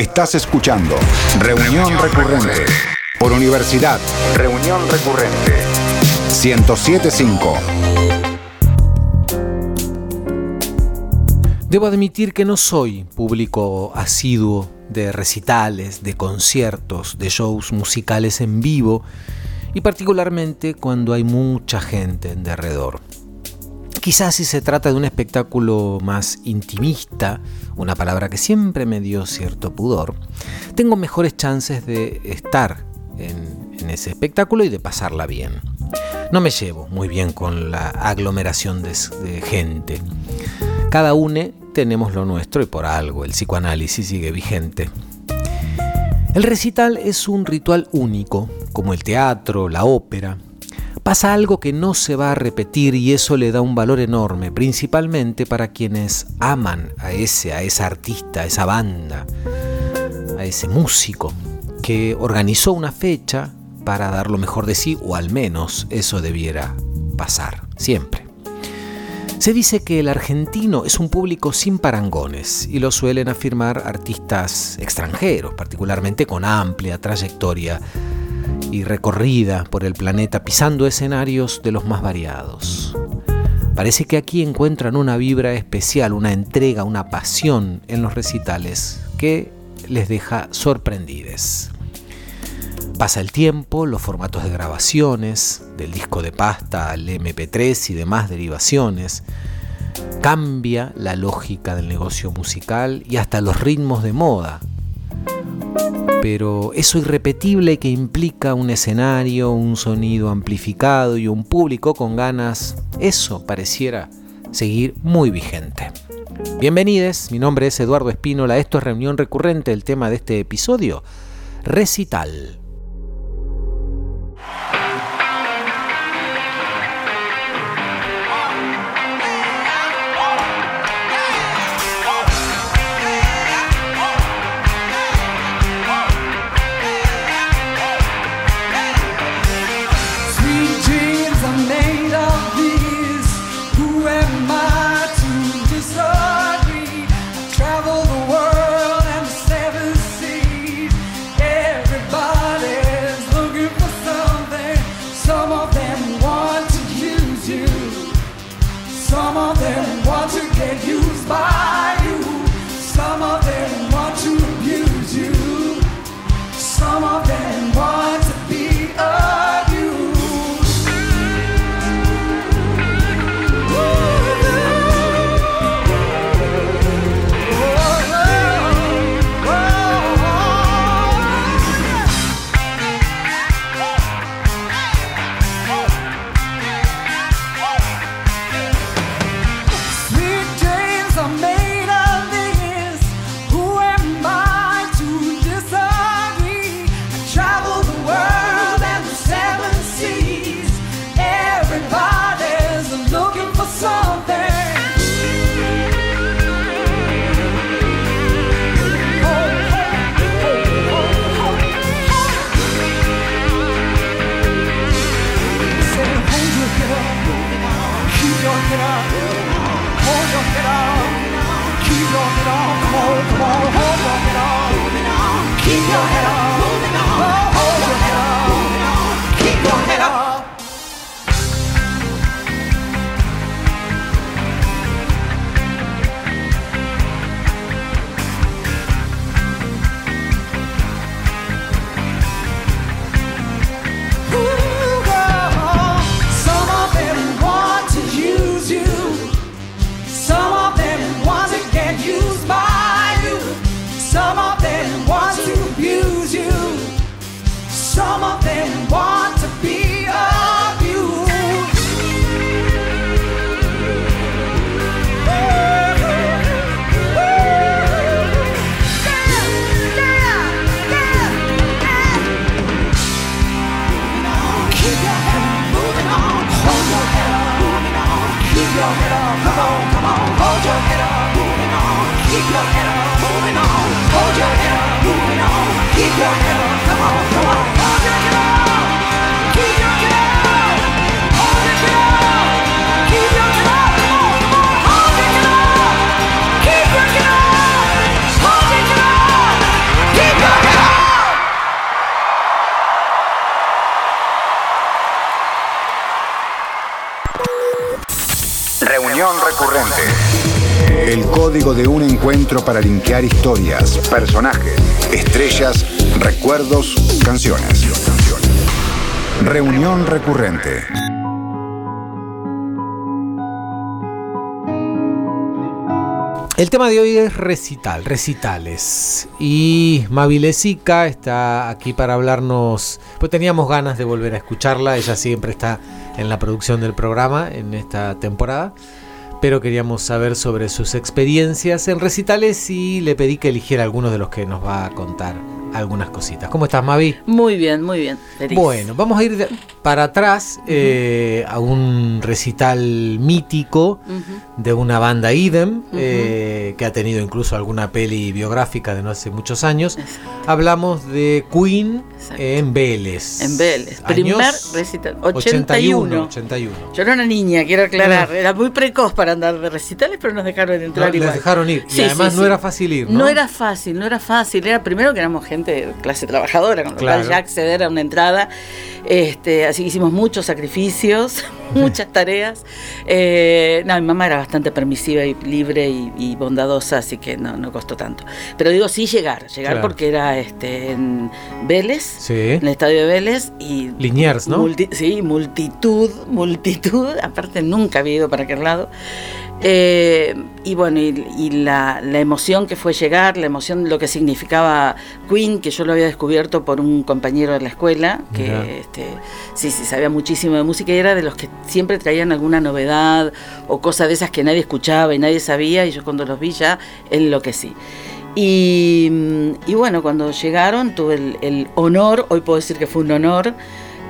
Estás escuchando Reunión Recurrente por Universidad. Reunión Recurrente 1075. Debo admitir que no soy público asiduo de recitales, de conciertos, de shows musicales en vivo y particularmente cuando hay mucha gente en derredor. Quizás si se trata de un espectáculo más intimista, una palabra que siempre me dio cierto pudor, tengo mejores chances de estar en, ese espectáculo y de pasarla bien. No me llevo muy bien con la aglomeración de, de gente. Cada uno tenemos lo nuestro y por algo el psicoanálisis sigue vigente. El recital es un ritual único, como el teatro, la ópera, pasa algo que no se va a repetir y eso le da un valor enorme, principalmente para quienes aman a ese, a esa artista, a esa banda, a ese músico que organizó una fecha para dar lo mejor de sí, o al menos eso debiera pasar, siempre. Se dice que el argentino es un público sin parangones y lo suelen afirmar artistas extranjeros, particularmente con amplia trayectoria y recorrida por el planeta pisando escenarios de los más variados. Parece que aquí encuentran una vibra especial, una entrega, una pasión en los recitales que les deja sorprendides. Pasa el tiempo, los formatos de grabaciones, del disco de pasta al MP3 y demás derivaciones, cambia la lógica del negocio musical y hasta los ritmos de moda pero eso irrepetible que implica un escenario, un sonido amplificado y un público con ganas, eso pareciera seguir muy vigente. Bienvenidos, mi nombre es Eduardo Espínola, esto es Reunión Recurrente, el tema de este episodio, Recital. Keep your head come on, come on, hold your head up, moving on, keep your head up, moving on, hold your head up, moving on, keep your head up. Reunión recurrente. El código de un encuentro para linkear historias, personajes, estrellas, recuerdos, canciones. Reunión recurrente. El tema de hoy es recital, recitales. Y Mavilesica está aquí para hablarnos. Pues teníamos ganas de volver a escucharla. Ella siempre está en la producción del programa en esta temporada. Pero queríamos saber sobre sus experiencias en recitales y le pedí que eligiera algunos de los que nos va a contar algunas cositas. ¿Cómo estás, Mavi? Muy bien, muy bien. Bueno, vamos a ir para atrás eh, a un recital mítico de una banda Idem, eh, que ha tenido incluso alguna peli biográfica de no hace muchos años. Hablamos de Queen en Vélez. En Vélez. Primer recital. 81. 81. Yo era una niña, quiero aclarar. Era muy precoz para andar de recitales, pero nos dejaron entrar igual. Nos dejaron ir. y además no era fácil ir, ¿no? No era fácil, no era fácil. Era primero que éramos gente clase trabajadora, con lo cual ya acceder a una entrada. Este, así que hicimos muchos sacrificios, muchas tareas. Eh, no, mi mamá era bastante permisiva y libre y, bondadosa, así que no, no, costó tanto. Pero digo, sí llegar, llegar porque era este, en Vélez, en el estadio de Vélez. y Liniers, ¿no? sí, multitud, multitud. Aparte, nunca había ido para aquel lado. Eh, y bueno, y, la, emoción que fue llegar, la emoción, lo que significaba Queen, que yo lo había descubierto por un compañero de la escuela, que este, sí, sí, sabía muchísimo de música y era de los que siempre traían alguna novedad o cosas de esas que nadie escuchaba y nadie sabía, y yo cuando los vi ya enloquecí. Y, y bueno, cuando llegaron tuve el, el honor, hoy puedo decir que fue un honor,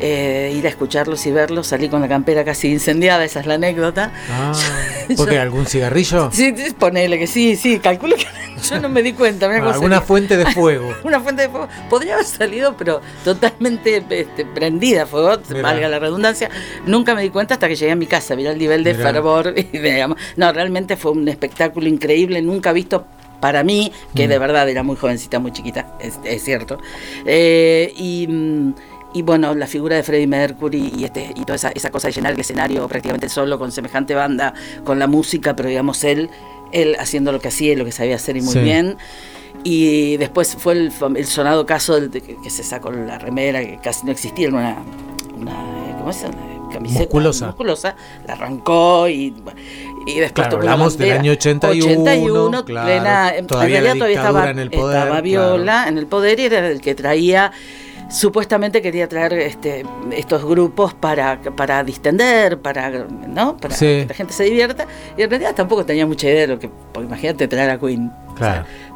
eh, ir a escucharlos y verlos, salí con la campera casi incendiada, esa es la anécdota. Ah, ¿Por qué? ¿Algún cigarrillo? Sí, ponele que sí, sí, calculo que yo no me di cuenta. Ah, alguna fuente de fuego. una fuente de fuego. Podría haber salido, pero totalmente este, prendida fuego, valga la redundancia. Nunca me di cuenta hasta que llegué a mi casa, mirá el nivel de fervor. Y, digamos, no, realmente fue un espectáculo increíble, nunca visto para mí, que de mm. verdad era muy jovencita, muy chiquita, es, cierto. Eh, y mm, y bueno, la figura de Freddie Mercury y, este, y toda esa, esa cosa de llenar el escenario prácticamente solo con semejante banda, con la música, pero digamos él, él haciendo lo que hacía y lo que sabía hacer y muy bien. Y después fue el, el sonado caso de, que, se sacó la remera, que casi no existía, una, una ¿cómo es? Una camiseta musculosa. musculosa, la arrancó y, y después claro, hablamos del año 81, 81 claro, plena, todavía, la todavía estaba, en el poder, estaba Viola en el poder y era el que traía supuestamente quería traer este, estos grupos para, para distender, para, ¿no? para que la gente se divierta, y en realidad tampoco tenía mucha idea de lo que, imagínate traer a Queen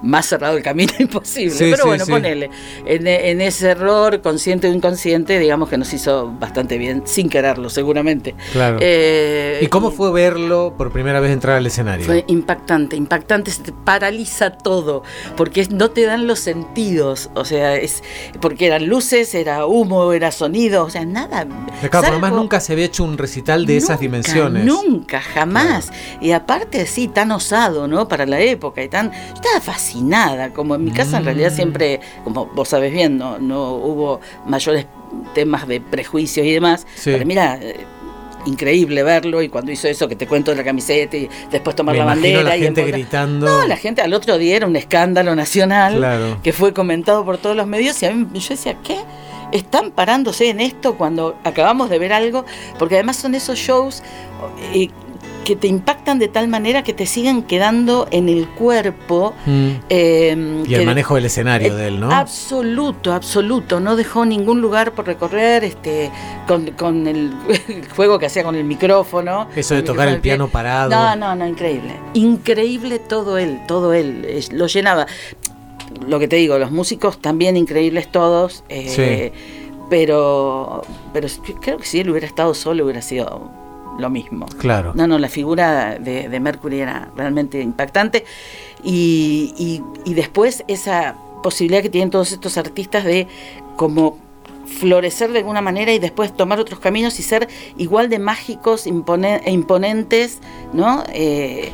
más cerrado el camino imposible. Pero bueno, ponele. En, ese error, consciente o inconsciente, digamos que nos hizo bastante bien, sin quererlo, seguramente. Claro. Eh, ¿Y cómo fue verlo por primera vez entrar al escenario? Fue impactante, impactante, se te paraliza todo, porque no te dan los sentidos, o sea, es porque eran luces, era humo, era sonido, o sea, nada. Claro, además nunca se había hecho un recital de esas dimensiones. Nunca, jamás. Y aparte, sí, tan osado, ¿no? Para la época y tan estaba fascinada, como en mi casa en realidad mm. siempre, como vos sabés bien, no, hubo mayores temas de prejuicios y demás, pero mira, eh, increíble verlo y cuando hizo eso que te cuento de la camiseta y después tomar la bandera la y gente gritando. No la gente al otro día era un escándalo nacional que fue comentado por todos los medios y a mí yo decía qué están parándose en esto cuando acabamos de ver algo porque además son esos shows que te impactan de tal manera que te siguen quedando en el cuerpo. Mm. Em, y el manejo del escenario de él, ¿no? Absoluto, absoluto. No dejó ningún lugar por recorrer este, con, el, juego que hacía con el micrófono. Eso de tocar el piano parado. No, no, no, increíble. Increíble todo él, todo él. Lo llenaba. Lo que te digo, los músicos también increíbles todos. Eh, pero, pero creo que si él hubiera estado solo hubiera sido lo mismo. Claro. No, no, la figura de, Mercury era realmente impactante. Y, y, después esa posibilidad que tienen todos estos artistas de como florecer de alguna manera y después tomar otros caminos y ser igual de mágicos e imponentes, ¿no? Eh,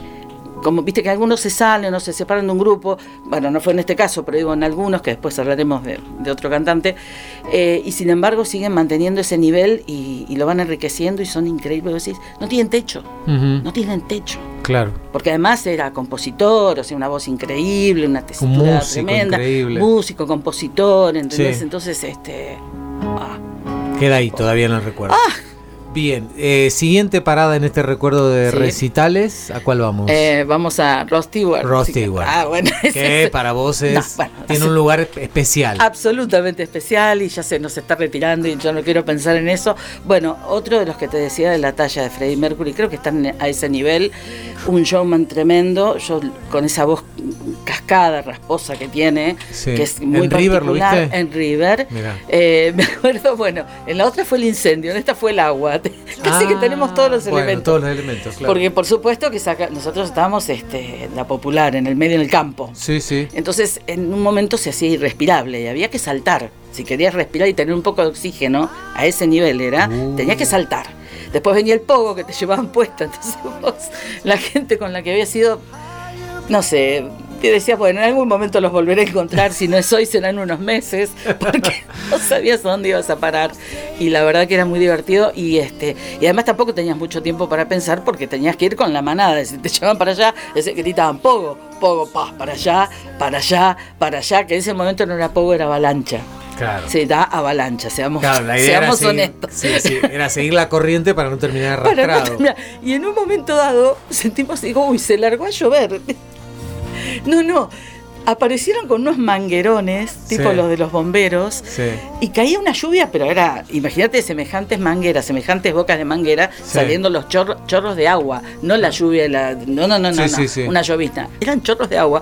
como viste que algunos se salen o se separan de un grupo, bueno, no fue en este caso, pero digo en algunos, que después hablaremos de, otro cantante, eh, y sin embargo siguen manteniendo ese nivel y, lo van enriqueciendo y son increíbles. Decís, no tienen techo, no tienen techo. Claro. Porque además era compositor, o sea, una voz increíble, una tesitura tremenda. Músico, compositor, ¿entendés? Entonces, este. Ah. Queda ahí, todavía no recuerdo. Ah, Bien, eh, siguiente parada en este recuerdo de recitales, ¿a cuál vamos? Eh, vamos a Ross Stewart. Ross Stewart. Ah, bueno. Que para vos es, tiene un lugar especial. Absolutamente especial y ya se nos está retirando y yo no quiero pensar en eso. Bueno, otro de los que te decía de la talla de Freddie Mercury, creo que están a ese nivel. Un showman tremendo, yo con esa voz cascada, rasposa que tiene, que es muy ¿En River lo viste? En River. Eh, me acuerdo, bueno, en la otra fue el incendio, en esta fue el agua. Casi que tenemos todos los elementos. Todos los elementos, claro. Porque por supuesto que nosotros estábamos este, en la popular, en el medio del campo. Sí, sí. Entonces en un momento se hacía irrespirable y había que saltar. Si querías respirar y tener un poco de oxígeno, a ese nivel era, uh. tenías que saltar. Después venía el pogo que te llevaban puesto. Entonces vos, la gente con la que había sido, no sé, y decías, bueno, en algún momento los volveré a encontrar, si no es hoy, serán unos meses, porque no sabías a dónde ibas a parar. Y la verdad que era muy divertido y este y además tampoco tenías mucho tiempo para pensar porque tenías que ir con la manada, si te llevaban para allá, gritaban pogo, pogo, paz, para allá, para allá, para allá, que en ese momento no era pogo, era avalancha. Claro. Se da avalancha, seamos, seamos honestos. Sí, sí, era seguir la corriente para no terminar arrastrado. y en un momento dado sentimos, digo, uy, se largó a llover. No, no. Aparecieron con unos manguerones, tipo los de los bomberos, y caía una lluvia, pero era, imagínate, semejantes mangueras, semejantes bocas de manguera, saliendo los chorros de agua, no la lluvia, la, no, no, no, no, una llovizna, eran chorros de agua.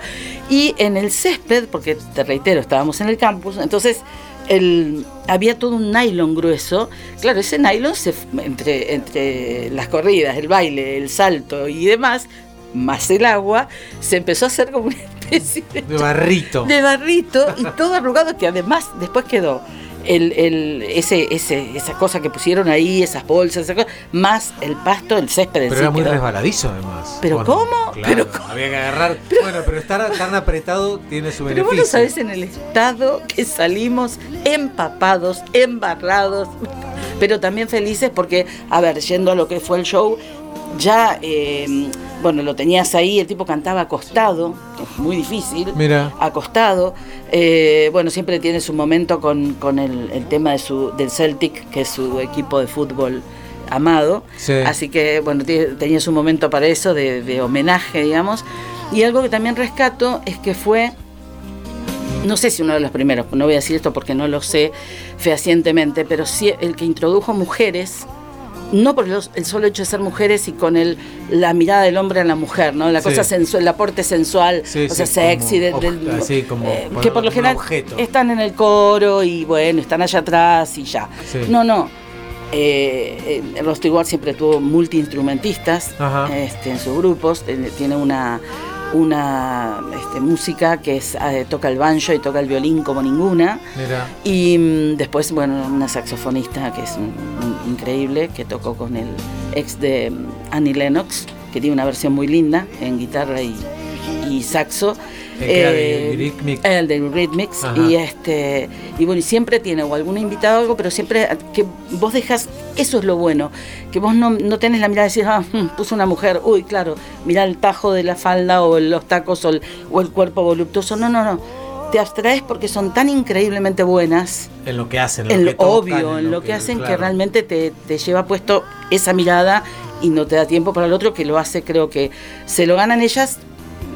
Y en el césped, porque te reitero, estábamos en el campus, entonces el, había todo un nylon grueso. Claro, ese nylon se, entre, entre las corridas, el baile, el salto y demás, más el agua, se empezó a hacer como una especie de, barrito. De barrito y todo arrugado que además después quedó el, el, ese, ese, esa cosa que pusieron ahí, esas bolsas, más el pasto, el césped. Pero era muy resbaladizo además. ¿Pero cómo? ¿Pero Había que agarrar. bueno, pero estar tan apretado tiene su beneficio. Pero vos no sabés en el estado que salimos empapados, embarrados, pero también felices porque, a ver, yendo a lo que fue el show, ya, eh, bueno, lo tenías ahí, el tipo cantaba acostado, que es muy difícil, Mira. acostado. Eh, bueno, siempre tiene su momento con, el, tema de su, del Celtic, que es su equipo de fútbol amado. Así que, bueno, tenía su momento para eso, de, homenaje, digamos. Y algo que también rescato es que fue no sé si uno de los primeros, no voy a decir esto porque no lo sé fehacientemente, pero sí el que introdujo mujeres no por el solo hecho de ser mujeres y con el, la mirada del hombre a la mujer, ¿no? La cosa sensual, el aporte sensual, o sea, sexy, como, eh, que por lo general están en el coro y bueno, están allá atrás y ya. No, no. Eh, eh siempre tuvo multiinstrumentistas este, en sus grupos, tiene una una este, música que es, eh, toca el banjo y toca el violín como ninguna. Y mm, después, bueno, una saxofonista que es increíble, que tocó con el ex de mm, Annie Lennox, que tiene una versión muy linda en guitarra y, y saxo. Eh, el de Rhythmics. Y este y bueno, y siempre tiene o algún invitado o algo, pero siempre que vos dejas, eso es lo bueno, que vos no, no tenés la mirada de decir, ah, hmm, puso una mujer, uy, claro, mira el tajo de la falda o los tacos o el, o el cuerpo voluptuoso. No, no, no te abstraes porque son tan increíblemente buenas. En lo que hacen, en lo, obvio, en, lo, que, hacen que realmente te, te, lleva puesto esa mirada y no te da tiempo para el otro que lo hace, creo que se lo ganan ellas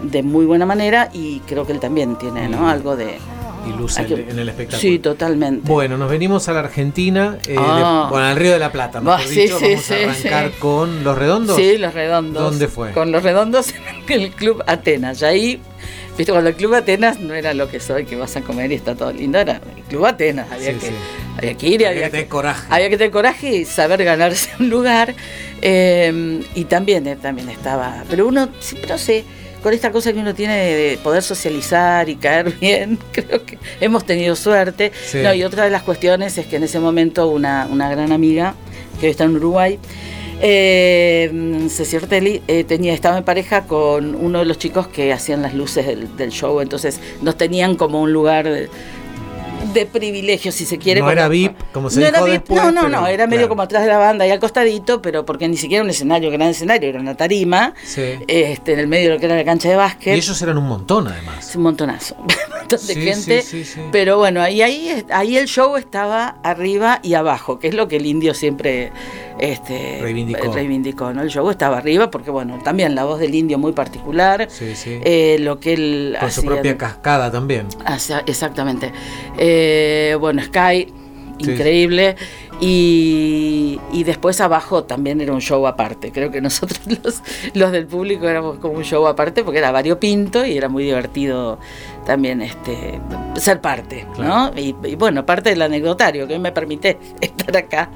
de muy buena manera y creo que él también tiene ¿no? algo de... Y en el espectáculo. Sí, totalmente. Bueno, nos venimos a la Argentina, eh, ah. bueno, al Río de la Plata, mejor sí, dicho, vamos a arrancar con Los Redondos. Sí, Los Redondos. ¿Dónde fue? Con Los Redondos en el Club Atenas. Y ahí Viste, cuando el Club Atenas no era lo que soy, que vas a comer y está todo lindo, era el Club Atenas. Había, que, había que, ir, había, que, tener coraje. Había que tener coraje y saber ganarse un lugar. Eh, y también, eh, también estaba. Pero uno siempre, no sé, con esta cosa que uno tiene de poder socializar y caer bien, creo que hemos tenido suerte. No, y otra de las cuestiones es que en ese momento una, una gran amiga que está en Uruguay, Eh, Ceci eh, tenía, estaba en pareja con uno de los chicos que hacían las luces del, del show, entonces nos tenían como un lugar de privilegio, si se quiere. No era VIP, como se no dijo era después, No, no, pero, no, era medio claro. como atrás de la banda y al costadito, pero porque ni siquiera un escenario, gran escenario, era una tarima, Sí. este, en el medio de lo que era la cancha de básquet. Y ellos eran un montón, además. Un montonazo, un montón de Sí, gente. sí. Pero bueno, ahí, ahí, ahí el show estaba arriba y abajo, que es lo que el indio siempre este, Reivindicó. reivindicó, ¿no? El show estaba arriba porque, bueno, también la voz del indio muy particular. Sí, sí. eh, lo que él Con su propia cascada también. Hacia- exactamente. Eh, bueno, Sky, Sí. increíble. Y, y después abajo también era un show aparte. Creo que nosotros los, los del público éramos como un show aparte porque era variopinto y era muy divertido también este ser parte, ¿no? Y, y bueno, parte del anecdotario que me permite estar acá.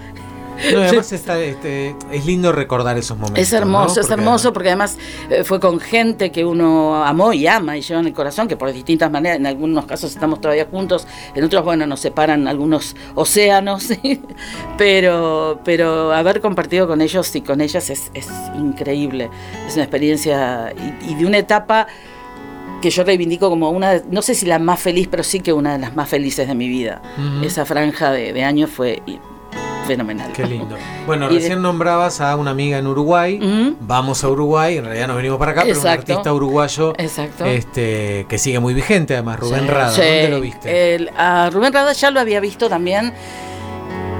No, además está, este, es lindo recordar esos momentos. Es hermoso, ¿no? es hermoso porque además eh, fue con gente que uno amó y ama y lleva en el corazón, que por distintas maneras, en algunos casos estamos todavía juntos, en otros, bueno, nos separan algunos océanos, ¿sí? pero, pero haber compartido con ellos y con ellas es, es increíble. Es una experiencia y, y de una etapa que yo reivindico como una, no sé si la más feliz, pero sí que una de las más felices de mi vida. Esa franja de, de años fue fenomenal. Qué lindo. Bueno, Y de- recién nombrabas a una amiga en Uruguay. Vamos a Uruguay, en realidad nos venimos para acá, pero un artista uruguayo Exacto. este, que sigue muy vigente, además, Rubén Sí, Rada. sí. ¿Dónde lo viste? El- a Rubén Rada ya lo había visto también.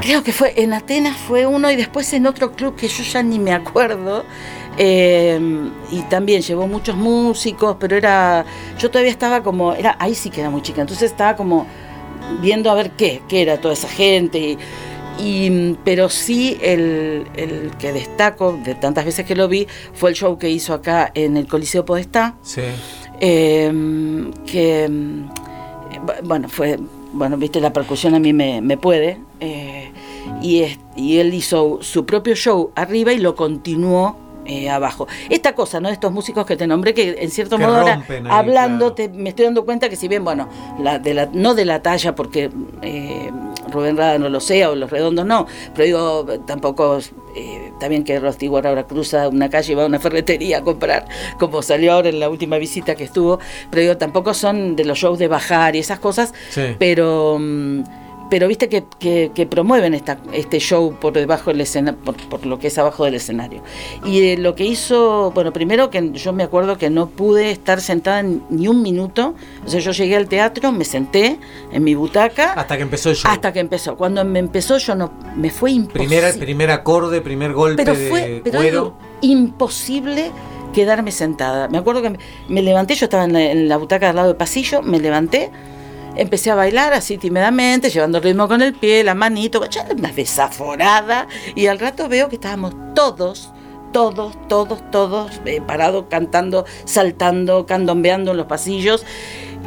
Creo que fue en Atenas fue uno y después en otro club que yo ya ni me acuerdo. Eh, y también llevó muchos músicos, pero era. Yo todavía estaba como. era Ahí sí que era muy chica. Entonces estaba como viendo a ver qué, qué era toda esa gente. Y, y, pero sí el, el que destaco de tantas veces que lo vi fue el show que hizo acá en el Coliseo Podestá Sí. eh, que bu- bueno fue bueno viste la percusión a mí me, me puede eh, y, es- y él hizo su propio show arriba y lo continuó eh, abajo. Esta cosa, ¿no? Estos músicos que te nombré, que en cierto Que modo ahora, rompen ahí, hablando, claro. te- me estoy dando cuenta que si bien, bueno, la, de la, no de la talla, porque eh, Rubén Rada no lo sea, o los redondos no, pero digo, tampoco, eh, también que Rosti ahora cruza una calle y va a una ferretería a comprar, como salió ahora en la última visita que estuvo, pero digo, tampoco son de los shows de bajar y esas cosas, Sí. pero mm, pero viste que, que- que promueven esta, este show por debajo del escenario, por, por lo que es abajo del escenario. Y eh, lo que hizo, bueno, primero que yo me acuerdo que no pude estar sentada ni- un minuto, o sea, yo llegué al teatro, me senté en mi butaca Hasta que empezó el show. hasta que empezó. Cuando me empezó yo no, me fue imposible. Primera, primer acorde, primer golpe pero de fue pero cuero. imposible quedarme sentada. Me acuerdo que me, me levanté, yo estaba en la, en la butaca al lado del pasillo, me levanté, empecé a bailar así tímidamente, llevando el ritmo con el pie, la manito, ya era una desaforada, y al rato veo que estábamos todos, todos, todos, todos eh, parados, cantando, saltando, candombeando en los pasillos.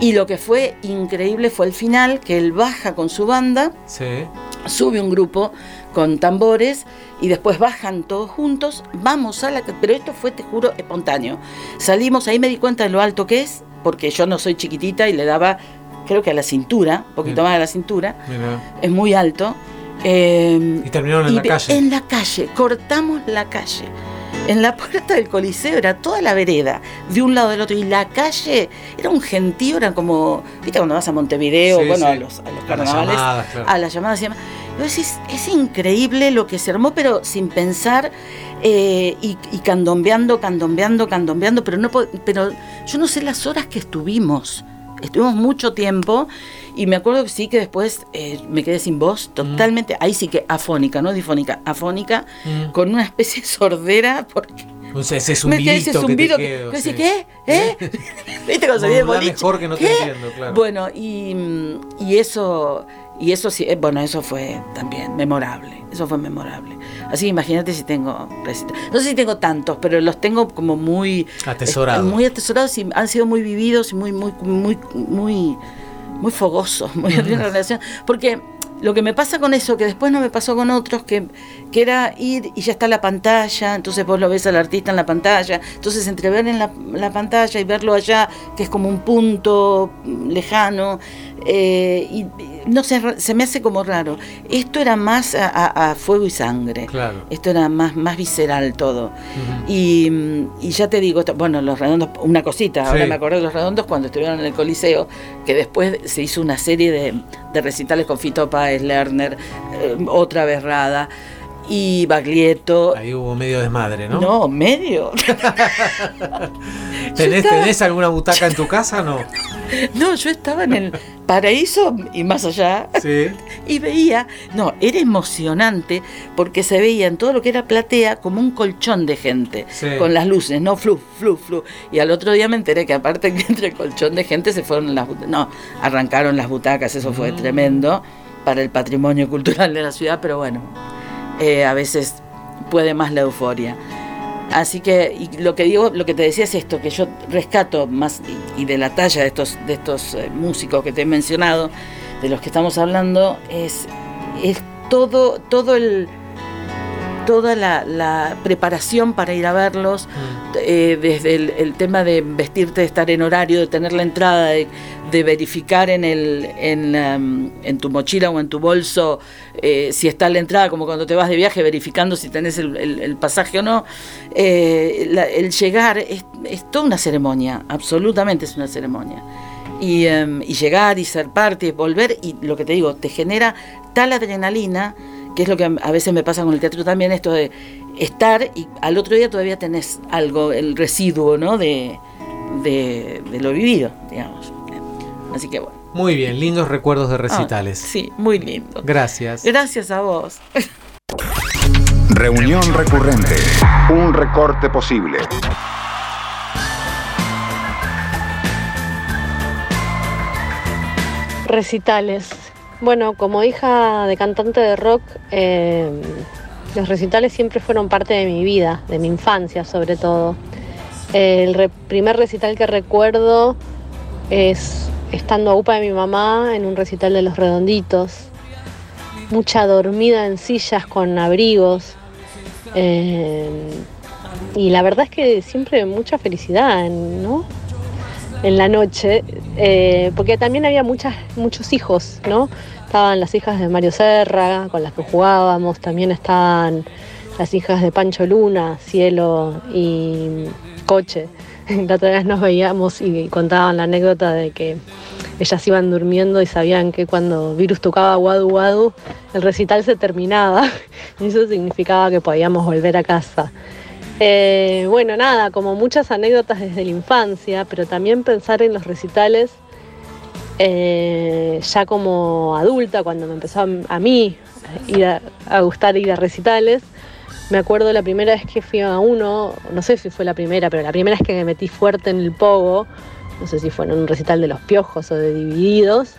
Y lo que fue increíble fue el final, que él baja con su banda, Sí. sube un grupo con tambores y después bajan todos juntos, vamos a la... Pero esto fue, te juro, espontáneo. Salimos, ahí me di cuenta de lo alto que es, porque yo no soy chiquitita y le daba, creo que a la cintura, un poquito Bien. más a la cintura, Mira. es muy alto. Eh, Y terminaron en y la calle. En la calle, cortamos la calle. En la puerta del Coliseo era toda la vereda, de un lado del otro, y la calle era un gentío, era como, viste cuando vas a Montevideo, Sí, bueno, sí. a los, a los A las carnavales, llamadas, claro. a las llamadas y demás. Decís, es increíble lo que se armó, pero sin pensar, eh, y, y candombeando, candombeando, candombeando, pero no pero yo no sé las horas que estuvimos. Estuvimos mucho tiempo y me acuerdo que sí que después eh, me quedé sin voz, totalmente, ahí sí que afónica, no difónica, afónica, Mm. con una especie de sordera, porque O sea, ese zumbidito que te zumbido que, quedo, que sí. ¿qué? ¿Eh? ¿Viste cuando el Modulá boliche? mejor que no te ¿Qué? entiendo, claro. Bueno, y, mm, y eso, y eso sí, eh, bueno, eso fue también memorable. Eso fue memorable. Así que imagínate si tengo No sé si tengo tantos, pero los tengo como muy Atesorados. eh, Muy atesorados y han sido muy vividos y muy, muy, muy, muy, muy fogosos, muy una relación. Porque lo que me pasa con eso, que después no me pasó con otros, que, que era ir y ya está la pantalla, entonces vos lo ves al artista en la pantalla, entonces entre ver en la, la pantalla y verlo allá, que es como un punto lejano, eh, y no sé, se me hace como raro. Esto era más a, fuego y sangre. Claro. Esto era más, más visceral todo. y, ya te digo, bueno, los redondos, una cosita, ahora me acordé de los redondos cuando estuvieron en el Coliseo, que después se hizo una serie de, de recitales con Fito Páez, Lerner, eh, otra vez Rada y Baglietto. Ahí hubo medio desmadre, ¿no? No, medio. ¿Tenés, alguna butaca en tu casa no? No, yo estaba en el paraíso y más allá. Sí. Y veía, no, era emocionante porque se veía en todo lo que era platea como un colchón de gente, con las luces, no flu, flu, flu. Y al otro día me enteré que aparte que entre el colchón de gente se fueron las butacas, no, arrancaron las butacas, eso fue mm. tremendo para el patrimonio cultural de la ciudad, pero bueno. Eh, a veces puede más la euforia. Así que lo que digo, lo que te decía es esto, que yo rescato más y, de la talla de estos, de estos eh, músicos que te he mencionado, de los que estamos hablando, es, es todo, todo el toda la, preparación para ir a verlos, mm. eh, desde el, tema de vestirte, de estar en horario, de tener la entrada, de, verificar en, el, um, en, tu mochila o en tu bolso eh, si está la entrada, como cuando te vas de viaje, verificando si tenés el, pasaje o no. Eh, el llegar es, toda una ceremonia, absolutamente es una ceremonia. Y, um, y llegar y ser parte, y volver, y lo que te digo, te genera tal adrenalina que es lo que a veces me pasa con el teatro también, esto de estar y al otro día todavía tenés algo, el residuo ¿no? de, de, lo vivido, digamos. Así que bueno. Muy bien, lindos recuerdos de ah, recitales. sí, muy lindo. Gracias. Gracias a vos. Reunión recurrente. Un recorte posible. Recitales. Bueno, como hija de cantante de rock, eh, los recitales siempre fueron parte de mi vida, de mi infancia sobre todo. El primer recital que recuerdo es estando a UPA de mi mamá en un recital de Los Redonditos. Mucha dormida en sillas con abrigos. Eh, y la verdad es que siempre mucha felicidad, ¿no? en la noche, eh, porque también había muchos hijos, ¿no? Estaban las hijas de Mario Serra, con las que jugábamos, también estaban las hijas de Pancho Luna, Cielo y Coche. La otra vez nos veíamos y contaban la anécdota de que ellas iban durmiendo y sabían que cuando Virus tocaba Wadu Wadu, el recital se terminaba y eso significaba que podíamos volver a casa. Eh, bueno, nada, como muchas anécdotas desde la infancia, pero también pensar en los recitales eh, ya como adulta, cuando me empezó a, mí a, gustar ir a recitales. Me acuerdo la primera vez que fui a uno, no sé si fue la primera, pero la primera vez que me metí fuerte en el pogo, no sé si fue en un recital de los piojos o de divididos,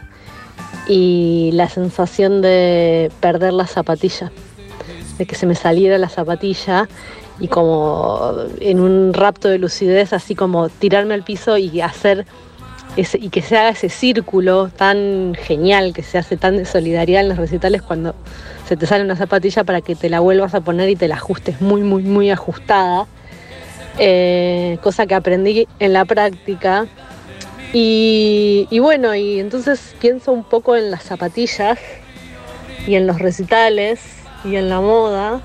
y la sensación de perder la zapatilla, de que se me saliera la zapatilla y como en un rapto de lucidez, así como tirarme al piso y hacer ese, y que se haga ese círculo tan genial que se hace tan de solidaridad en los recitales cuando se te sale una zapatilla para que te la vuelvas a poner y te la ajustes muy, muy, muy ajustada. Eh, cosa que aprendí en la práctica. Y, bueno, y entonces pienso un poco en las zapatillas y en los recitales y en la moda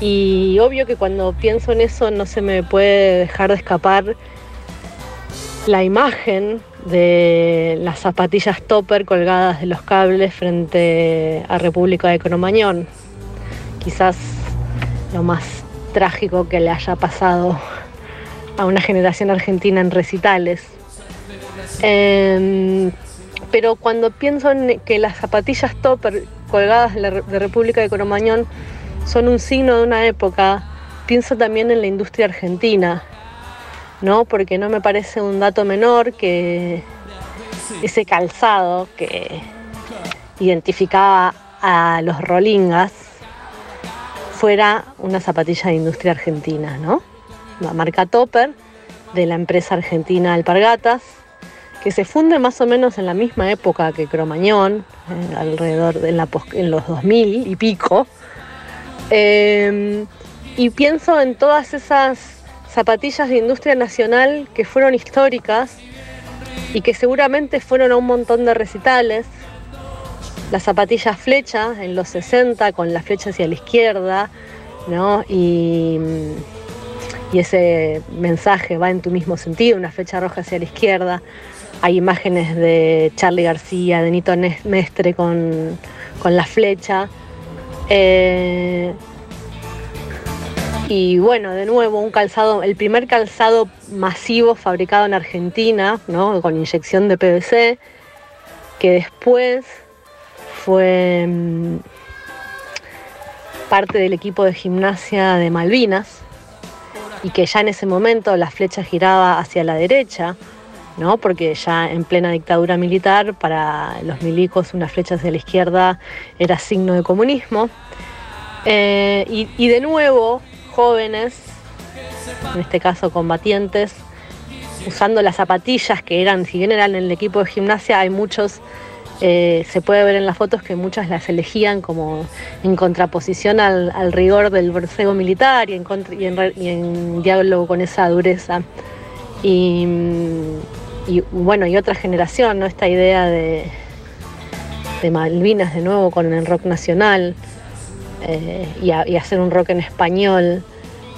y obvio que cuando pienso en eso no se me puede dejar de escapar la imagen de las zapatillas topper colgadas de los cables frente a República de Cromañón. Quizás lo más trágico que le haya pasado a una generación argentina en recitales. Em, pero cuando pienso en que las zapatillas topper colgadas de, República de Cromañón son un signo de una época, pienso también en la industria argentina, ¿no? Porque no me parece un dato menor que ese calzado que identificaba a los rolingas fuera una zapatilla de industria argentina, ¿no? La marca Topper de la empresa argentina Alpargatas que se funde más o menos en la misma época que Cromañón, eh, alrededor de en, los 2000 y pico. Eh, y pienso en todas esas zapatillas de industria nacional que fueron históricas y que seguramente fueron a un montón de recitales. Las zapatillas flecha en los 60 con la flecha hacia la izquierda, ¿no? Y, ese mensaje va en tu mismo sentido, una flecha roja hacia la izquierda. Hay imágenes de Charlie García, de Nito Mestre con, la flecha. Eh, y bueno, de nuevo, un calzado, el primer calzado masivo fabricado en Argentina, ¿no? con inyección de PVC, que después fue mm, parte del equipo de gimnasia de Malvinas y que ya en ese momento la flecha giraba hacia la derecha, ¿no? porque ya en plena dictadura militar para los milicos una flecha hacia la izquierda era signo de comunismo. Eh, y de nuevo jóvenes, en este caso combatientes, usando las zapatillas que eran, si bien eran el equipo de gimnasia, hay muchos, eh, se puede ver en las fotos que muchas las elegían como en contraposición al, rigor del borcego militar y en, diálogo con esa dureza. Y, bueno, y otra generación, ¿no? Esta idea de, de Malvinas de nuevo con el rock nacional. Eh, y, hacer un rock en español.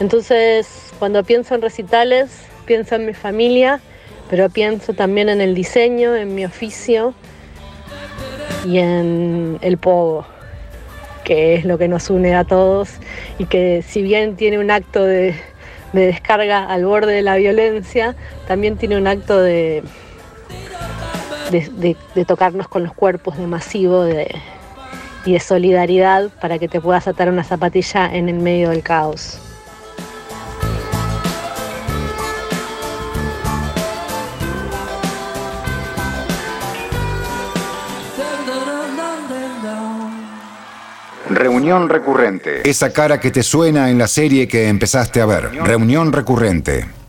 Entonces, cuando pienso en recitales, pienso en mi familia, pero pienso también en el diseño, en mi oficio y en el pogo, que es lo que nos une a todos y que si bien tiene un acto de, descarga al borde de la violencia, también tiene un acto de, de tocarnos con los cuerpos, de masivo, de, y de solidaridad para que te puedas atar una zapatilla en el medio del caos. Reunión recurrente. Esa cara que te suena en la serie que empezaste a ver. Reunión recurrente.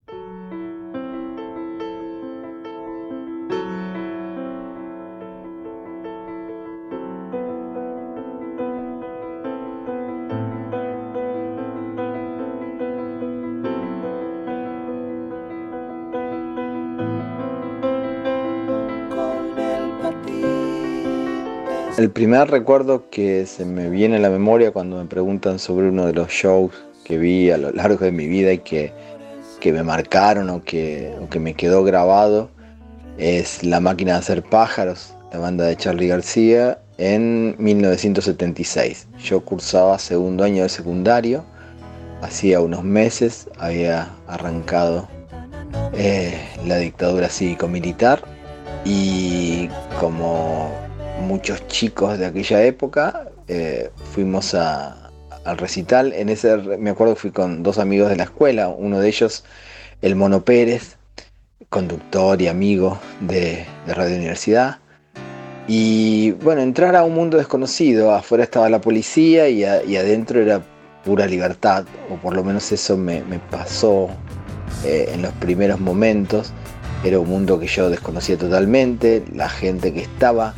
El primer recuerdo que se me viene a la memoria cuando me preguntan sobre uno de los shows que vi a lo largo de mi vida y que, me marcaron o que, que me quedó grabado es La máquina de hacer pájaros, la banda de Charlie García, en 1976. Yo cursaba segundo año de secundario, hacía unos meses había arrancado eh, la dictadura cívico-militar y como muchos chicos de aquella época, eh, fuimos al recital. En ese, me acuerdo que fui con dos amigos de la escuela, uno de ellos, el Mono Pérez, conductor y amigo de, Radio Universidad. Y bueno, entrar a un mundo desconocido, afuera estaba la policía y, adentro era pura libertad, o por lo menos eso me, pasó eh, en los primeros momentos. Era un mundo que yo desconocía totalmente, la gente que estaba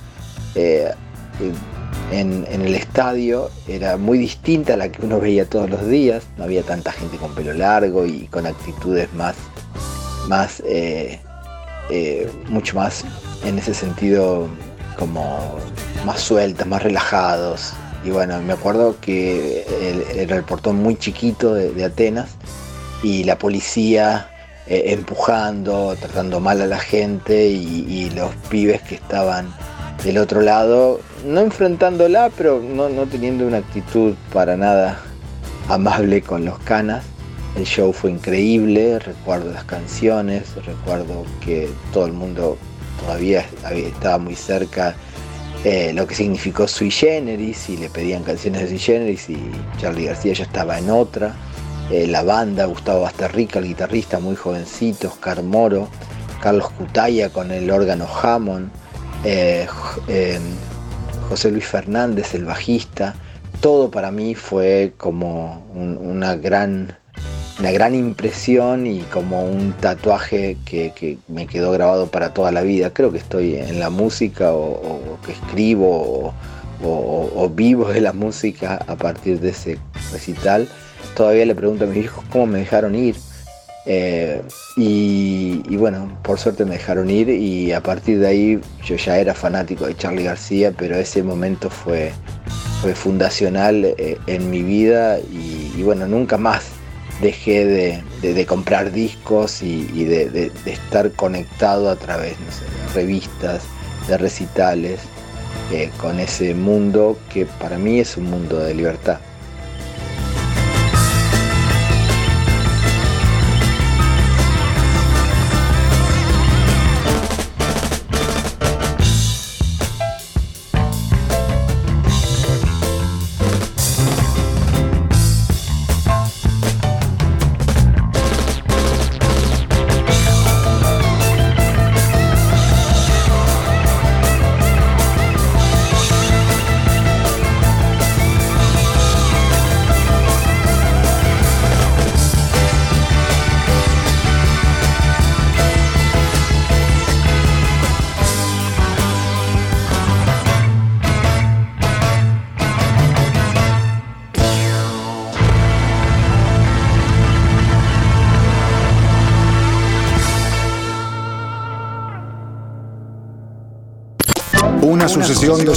eh, en, el estadio era muy distinta a la que uno veía todos los días. No había tanta gente con pelo largo y con actitudes más, más eh, eh, mucho más en ese sentido como más sueltas, más relajados. Y bueno, me acuerdo que era el portón muy chiquito de, Atenas y la policía empujando, tratando mal a la gente y los pibes que estaban del otro lado, no enfrentándola, pero no, teniendo una actitud para nada amable con los canas. El show fue increíble, recuerdo las canciones, recuerdo que todo el mundo todavía estaba muy cerca eh, lo que significó Sui Generis y le pedían canciones de Sui Generis y Charlie García ya estaba en otra. Eh, la banda, Gustavo Basterrica, el guitarrista muy jovencito, Oscar Moro, Carlos Cutaya con el órgano Hammond, eh, eh, José Luis Fernández, el bajista, todo para mí fue como una gran una gran impresión y como un tatuaje que, me quedó grabado para toda la vida. Creo que estoy en la música o, que escribo o, vivo de la música a partir de ese recital. Todavía le pregunto a mis hijos cómo me dejaron ir. Eh, y, bueno, por suerte me dejaron ir y a partir de ahí yo ya era fanático de Charlie García, pero ese momento fue, fue fundacional eh, en mi vida y, bueno, nunca más dejé de, comprar discos y, de, estar conectado a través de revistas, de recitales, eh, con ese mundo que para mí es un mundo de libertad.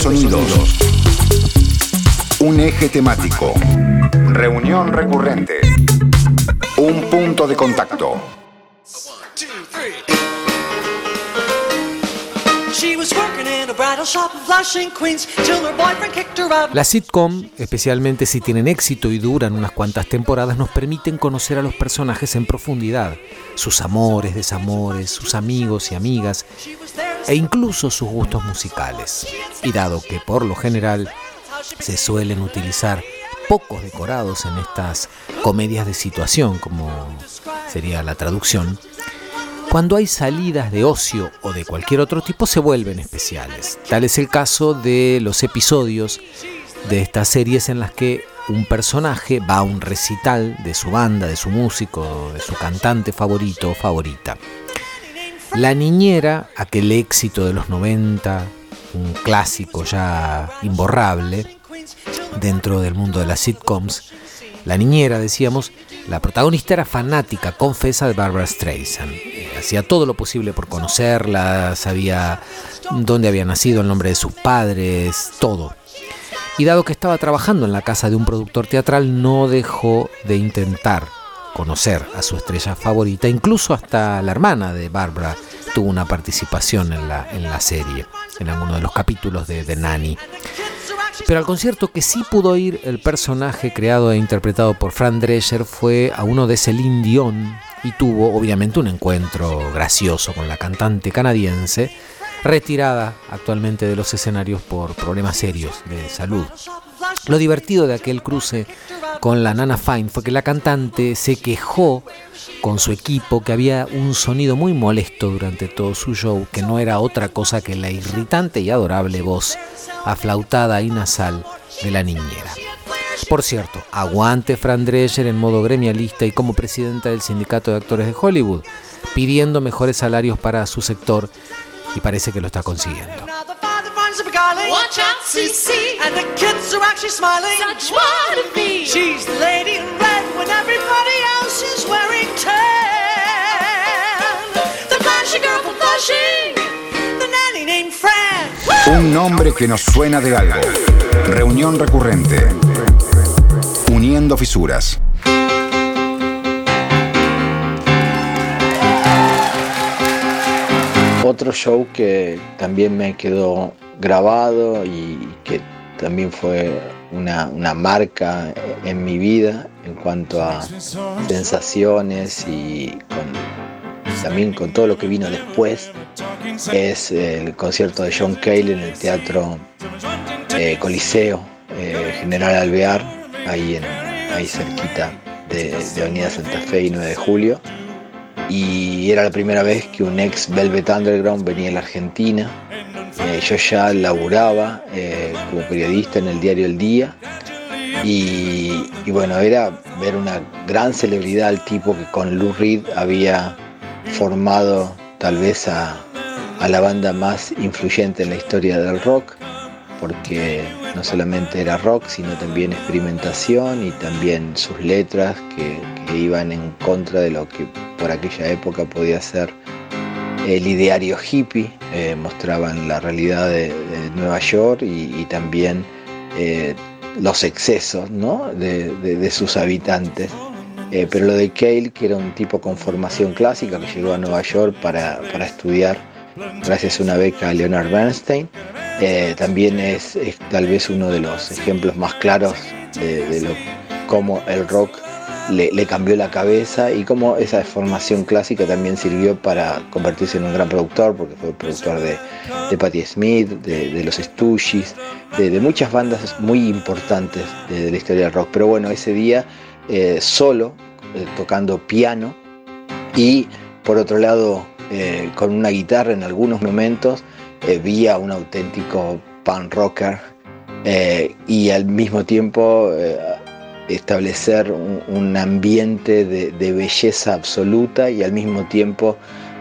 Sonidos. Un eje temático. Reunión recurrente. Un punto de contacto. Las sitcom, especialmente si tienen éxito y duran unas cuantas temporadas, nos permiten conocer a los personajes en profundidad, sus amores, desamores, sus amigos y amigas, e incluso sus gustos musicales. Y dado que por lo general se suelen utilizar pocos decorados en estas comedias de situación, como sería la traducción, cuando hay salidas de ocio o de cualquier otro tipo se vuelven especiales. Tal es el caso de los episodios de estas series en las que un personaje va a un recital de su banda, de su músico, de su cantante favorito o favorita. La niñera, aquel éxito de los 90, un clásico ya imborrable dentro del mundo de las sitcoms, la niñera, decíamos, la protagonista era fanática, confesa de Barbara Streisand. Hacía todo lo posible por conocerla, sabía dónde había nacido, el nombre de sus padres, todo. Y dado que estaba trabajando en la casa de un productor teatral, no dejó de intentar conocer a su estrella favorita, incluso hasta la hermana de Barbara tuvo una participación en la, en la serie, en alguno de los capítulos de The Nanny. Pero al concierto que sí pudo ir el personaje creado e interpretado por Fran Drescher fue a uno de Celine Dion y tuvo obviamente un encuentro gracioso con la cantante canadiense, retirada actualmente de los escenarios por problemas serios de salud. Lo divertido de aquel cruce con la Nana Fine fue que la cantante se quejó con su equipo que había un sonido muy molesto durante todo su show, que no era otra cosa que la irritante y adorable voz aflautada y nasal de la niñera. Por cierto, aguante Fran Drescher en modo gremialista y como presidenta del Sindicato de Actores de Hollywood, pidiendo mejores salarios para su sector y parece que lo está consiguiendo. Watch out, CC. And the kids are actually smiling. Such wanna be. She's the lady in red when everybody else is wearing tan. The flashy girl from Flushing. The nanny named Fran. Un nombre que nos suena de algo. Reunión recurrente. Uniendo fisuras. Otro show que también me quedó grabado y que también fue una, marca en mi vida en cuanto a sensaciones y también con todo lo que vino después es el concierto de John Cale en el Teatro eh, Coliseo eh, General Alvear, ahí, en, ahí cerquita de, de Avenida Santa Fe y 9 de julio. Y era la primera vez que un ex Velvet Underground venía a la Argentina eh, yo ya laburaba eh, como periodista en el diario El Día. Y, bueno, era ver una gran celebridad, el tipo que con Lou Reed había formado tal vez a, la banda más influyente en la historia del rock, porque no solamente era rock, sino también experimentación y también sus letras que, iban en contra de lo que por aquella época podía ser el ideario hippie, eh, mostraban la realidad de, Nueva York y, también eh, los excesos de, sus habitantes. Eh, pero lo de Cale, que era un tipo con formación clásica que llegó a Nueva York para, estudiar gracias a una beca a Leonard Bernstein, también es, tal vez uno de los ejemplos más claros de, de cómo el rock le, cambió la cabeza y cómo esa formación clásica también sirvió para convertirse en un gran productor, porque fue productor de, de Patti Smith, de, los Stooges, de, muchas bandas muy importantes de, la historia del rock. Pero bueno, ese día eh, solo, eh, tocando piano y por otro lado eh, con una guitarra en algunos momentos, vi un auténtico pan rocker y al mismo tiempo establecer un, ambiente de, belleza absoluta y al mismo tiempo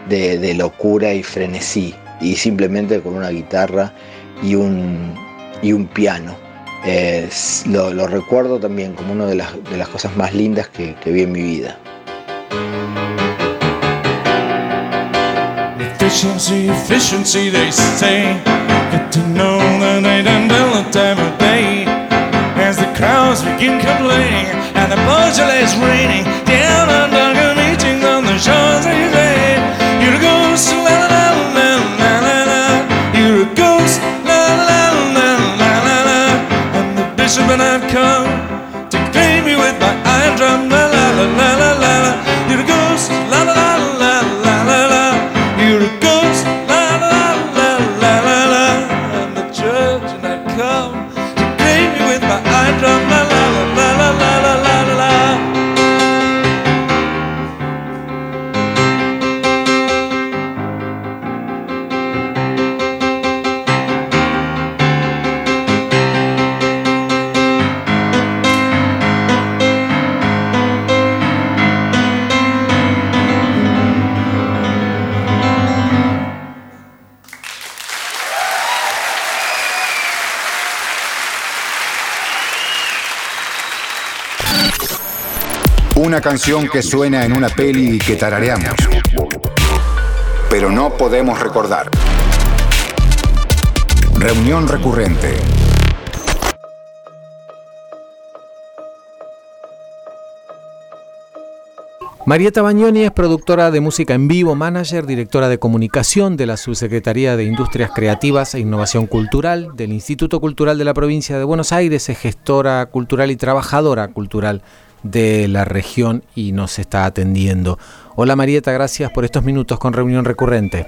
de, locura y frenesí, y simplemente con una guitarra y un, y un piano. lo, recuerdo también como una de las, de las cosas más lindas que, vi en mi vida. Begin complaining, and the Beaujolais is raining down on Duncan on the Champs Elysees. You're a ghost, Una canción que suena en una peli y que tarareamos. Pero no podemos recordar. Reunión recurrente. Marieta Bagnoni es productora de música en vivo, manager, directora de comunicación de la Subsecretaría de Industrias Creativas e Innovación Cultural del Instituto Cultural de la Provincia de Buenos Aires, es gestora cultural y trabajadora cultural de la región y nos está atendiendo. Hola Marieta, gracias por estos minutos con reunión recurrente.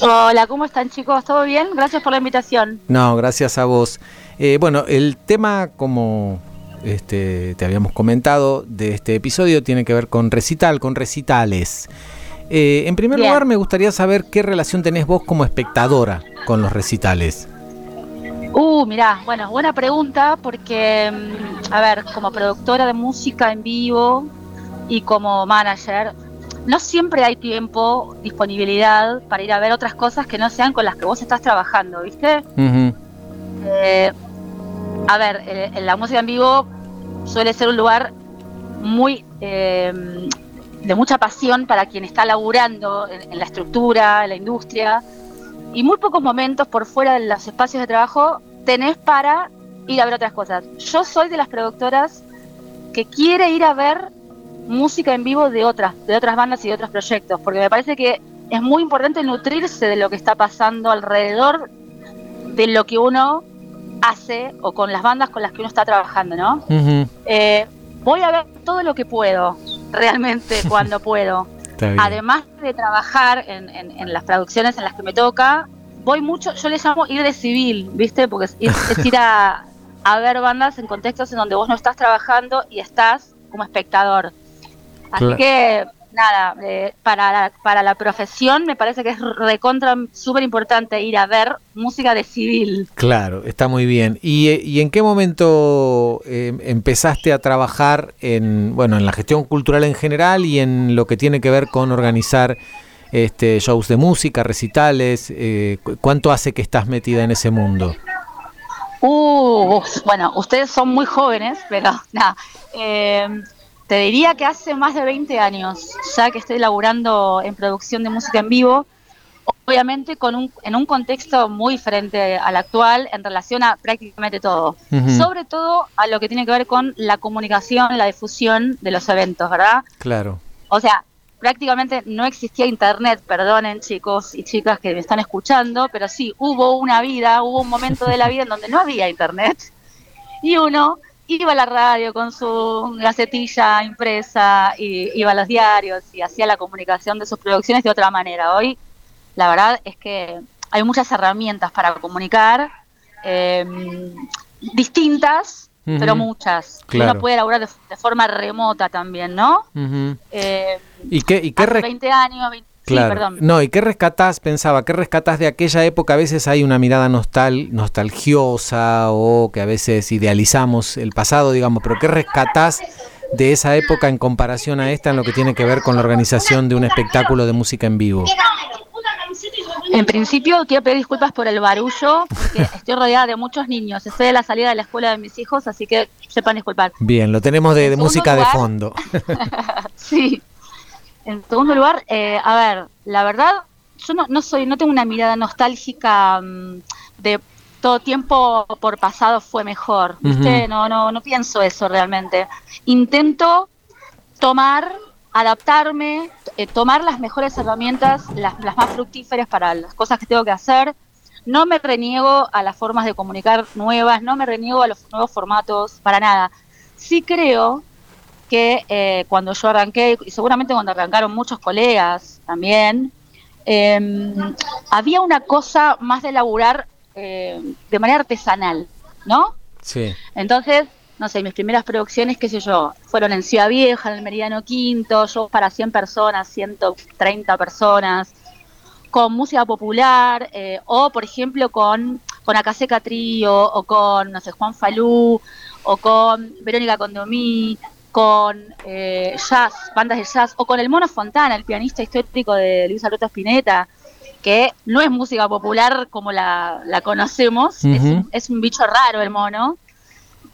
Hola, ¿cómo están chicos? ¿Todo bien? Gracias por la invitación. No, gracias a vos. Eh, bueno, el tema, como este, te habíamos comentado, de este episodio tiene que ver con recital, con recitales. Eh, en primer lugar, me gustaría saber qué relación tenés vos como espectadora con los recitales. Uh, mirá, bueno, buena pregunta porque, mm, a ver, como productora de música en vivo y como manager, no siempre hay tiempo, disponibilidad para ir a ver otras cosas que no sean con las que vos estás trabajando, ¿viste? Eh, a ver, eh, la música en vivo suele ser un lugar muy eh, de mucha pasión para quien está laburando en la estructura, en la industria y muy pocos momentos por fuera de los espacios de trabajo tenés para ir a ver otras cosas. Yo soy de las productoras que quiere ir a ver música en vivo de otras, de otras bandas y de otros proyectos, porque me parece que es muy importante nutrirse de lo que está pasando alrededor de lo que uno hace o con las bandas con las que uno está trabajando, ¿no? Eh, voy a ver todo lo que puedo, realmente, cuando puedo. Además de trabajar en, las producciones en las que me toca, voy mucho, yo le llamo ir de civil, ¿viste? Porque es ir, a, ver bandas en contextos en donde vos no estás trabajando y estás como espectador. Así que nada, eh, para, la, para la profesión me parece que es recontra súper importante ir a ver música de civil. Claro, está muy bien. ¿Y, eh, y en qué momento eh, empezaste a trabajar en, bueno, en la gestión cultural en general y en lo que tiene que ver con organizar este, shows de música, recitales? Eh, cu- ¿Cuánto hace que estás metida en ese mundo? Uh, bueno, ustedes son muy jóvenes, pero nada. Te diría que hace más de 20 años ya que estoy laburando en producción de música en vivo, obviamente con un, en un contexto muy diferente al actual en relación a prácticamente todo. Sobre todo a lo que tiene que ver con la comunicación, la difusión de los eventos, ¿verdad? Claro. O sea, prácticamente no existía internet, perdonen chicos y chicas que me están escuchando, pero sí, hubo una vida, hubo un momento de la vida en donde no había internet y uno iba a la radio con su gacetilla impresa y iba a los diarios y hacía la comunicación de sus producciones de otra manera. Hoy, la verdad es que hay muchas herramientas para comunicar, eh, distintas, pero muchas. Claro. Uno puede elaborar de, de forma remota también, ¿no? Eh, ¿Y qué, y qué hace res- 20 años, 20 Claro. sí, perdón. No, ¿y qué rescatás? Pensaba, ¿qué rescatás de aquella época? A veces hay una mirada nostal, nostalgiosa o que a veces idealizamos el pasado, digamos, pero ¿qué rescatás de esa época en comparación a esta en lo que tiene que ver con la organización de un espectáculo de música en vivo? En principio quiero pedir disculpas por el barullo, porque estoy rodeada de muchos niños. Estoy a la salida de la escuela de mis hijos, así que sepan disculpar. Bien, lo tenemos de, de música de fondo. Sí. En segundo lugar, eh, a ver, la verdad, yo no, no soy, no tengo una mirada nostálgica mm, de todo tiempo por pasado fue mejor, ¿viste? No, no, no pienso eso realmente. Intento tomar, adaptarme, eh, tomar las mejores herramientas, las, las más fructíferas para las cosas que tengo que hacer. No me reniego a las formas de comunicar nuevas, no me reniego a los nuevos formatos, para nada. Sí creo que eh, cuando yo arranqué, y seguramente cuando arrancaron muchos colegas también, eh, había una cosa más de laburar eh, de manera artesanal, ¿no? Sí. Entonces, no sé, mis primeras producciones, qué sé yo, fueron en Ciudad Vieja, en el Meridiano Quinto, shows para 100 personas, 130 personas, con música popular, eh, o por ejemplo con, con Acaseca Trío, o con, no sé, Juan Falú, o con Verónica Condomí, con eh, jazz, bandas de jazz, o con el Mono Fontana, el pianista histórico de Luis Alberto Spinetta, que no es música popular como la, la conocemos, es, un, es un bicho raro el mono.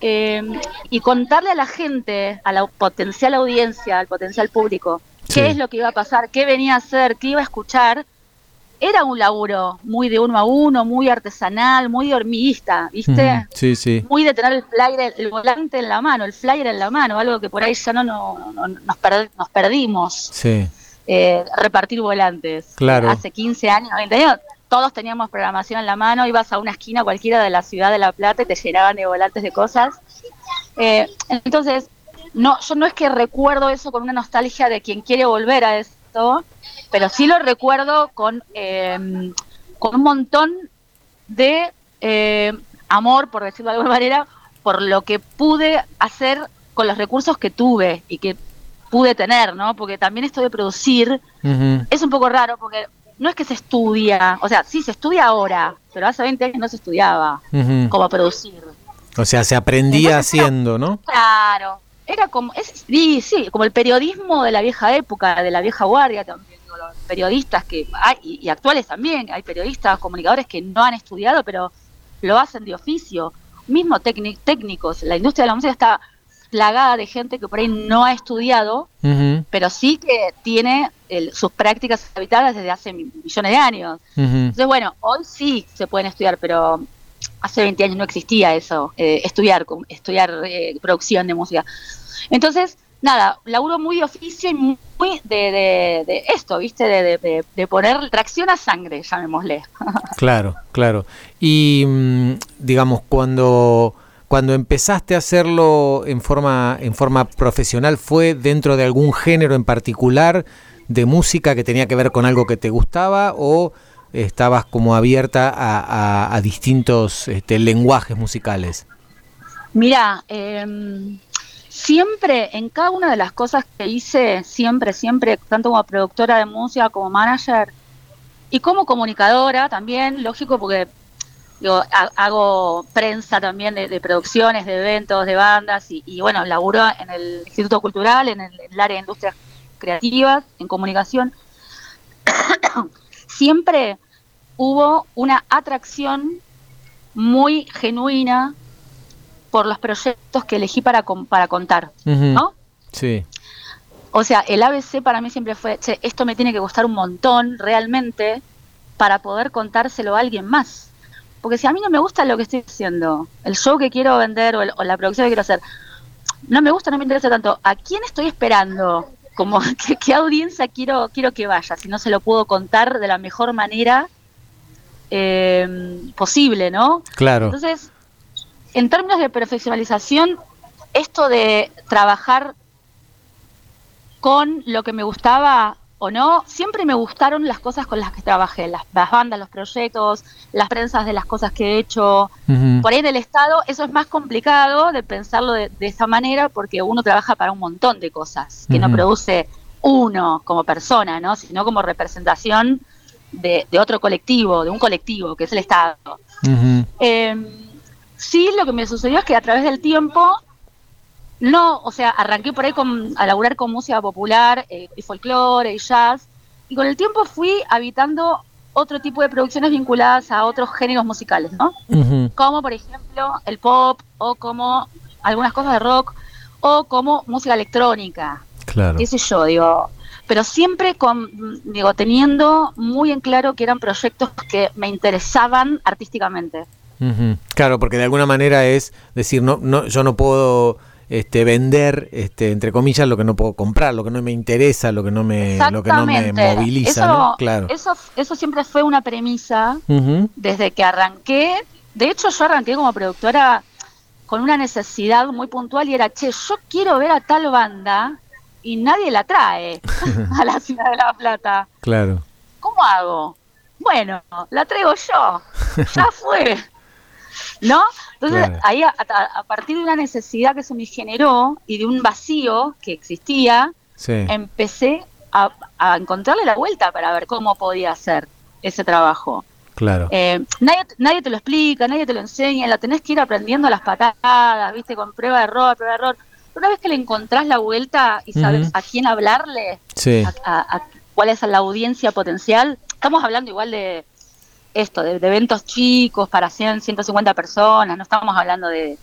Eh, y contarle a la gente, a la potencial audiencia, al potencial público, Sí. qué es lo que iba a pasar, qué venía a hacer, qué iba a escuchar, era un laburo muy de uno a uno, muy artesanal, muy hormiguista, ¿viste? Sí, sí. Muy de tener el flyer, el volante en la mano, el flyer en la mano, algo que por ahí ya no, no- no- nos, per- nos perdimos Sí. eh, repartir volantes. Claro. Hace 15 años, 20 años, todos teníamos programación en la mano, ibas a una esquina cualquiera de la ciudad de La Plata y te llenaban de volantes de cosas. Eh, entonces, no, yo no es que recuerdo eso con una nostalgia de quien quiere volver a pero sí lo recuerdo con, eh, con un montón de eh, amor, por decirlo de alguna manera, por lo que pude hacer con los recursos que tuve y que pude tener, ¿no? Porque también esto de producir es un poco raro porque no es que se estudia, o sea, sí se estudia ahora, pero hace 20 años no se estudiaba Ujú. cómo producir. O sea, se aprendía Entonces, haciendo, ¿no? Claro, era como, es, sí, sí, como el periodismo de la vieja época, de la vieja guardia también, digo, los periodistas que hay, y, y actuales también, hay periodistas, comunicadores que no han estudiado, pero lo hacen de oficio, mismo técnic- técnicos, la industria de la música está plagada de gente que por ahí no ha estudiado, pero sí que tiene el- sus prácticas habitadas desde hace mi- millones de años. Entonces, bueno, hoy sí se pueden estudiar, pero hace 20 años no existía eso, eh, estudiar, estudiar eh, producción de música. Entonces, nada, laburo muy de oficio y muy de, esto, ¿viste? De- de poner tracción a sangre, llamémosle. Claro, claro. Y mm, digamos, cuando, cuando empezaste a hacerlo en forma, en forma profesional, ¿fue dentro de algún género en particular de música que tenía que ver con algo que te gustaba o estabas como abierta a, distintos este, lenguajes musicales? Mira, em, siempre, en cada una de las cosas que hice, siempre, siempre, tanto como productora de música, como manager, y como comunicadora también, lógico, porque yo hago prensa también de, producciones, de eventos, de bandas, y, bueno, laburo en el Instituto Cultural, en el, en el área de industrias creativas, en comunicación. siempre hubo una atracción muy genuina por los proyectos que elegí para, para contar, ¿no? Sí. O sea, el ABC para mí siempre fue, che, esto me tiene que gustar un montón realmente para poder contárselo a alguien más. Porque si a mí no me gusta lo que estoy haciendo, el show que quiero vender o, la producción que quiero hacer, no me gusta, no me interesa tanto, ¿a quién estoy esperando? Como, ¿qué, audiencia quiero, quiero que vaya? Si no se lo puedo contar de la mejor manera eh, posible, ¿no? Claro. Entonces, en términos de profesionalización, esto de trabajar con lo que me gustaba o no, siempre me gustaron las cosas con las que trabajé, las, bandas, los proyectos, las prensas de las cosas que he hecho. Por ahí en el Estado eso es más complicado de pensarlo de, esa manera porque uno trabaja para un montón de cosas, que no produce uno como persona, ¿no? sino como representación de, otro colectivo, de un colectivo, que es el Estado. Sí, lo que me sucedió es que a través del tiempo, no, o sea, arranqué por ahí con, a laburar con música popular eh, y folclore y jazz, y con el tiempo fui habitando otro tipo de producciones vinculadas a otros géneros musicales, ¿no? Como por ejemplo el pop o como algunas cosas de rock o como música electrónica. Claro. Qué sé yo, digo, pero siempre con, digo, teniendo muy en claro que eran proyectos que me interesaban artísticamente. Claro, porque de alguna manera es decir, no, no, yo no puedo este, vender, este, entre comillas, lo que no puedo comprar, lo que no me interesa, lo que no me, lo que no me moviliza. Eso, Claro. Eso, eso siempre fue una premisa desde que arranqué. De hecho, yo arranqué como productora con una necesidad muy puntual y era, che, yo quiero ver a tal banda y nadie la trae a la ciudad de La Plata. Claro. ¿Cómo hago? Bueno, la traigo yo. Ya fue. ¿No? Entonces, ahí a, partir de una necesidad que se me generó y de un vacío que existía, empecé a, encontrarle la vuelta para ver cómo podía hacer ese trabajo. Claro. Eh, nadie, nadie te lo explica, nadie te lo enseña, la tenés que ir aprendiendo a las patadas, ¿viste? Con prueba de error, prueba de error. Una vez que le encontrás la vuelta y sabes a quién hablarle, a, cuál es la audiencia potencial, estamos hablando igual de esto, de, eventos chicos para 100, 150 personas, no estamos hablando de,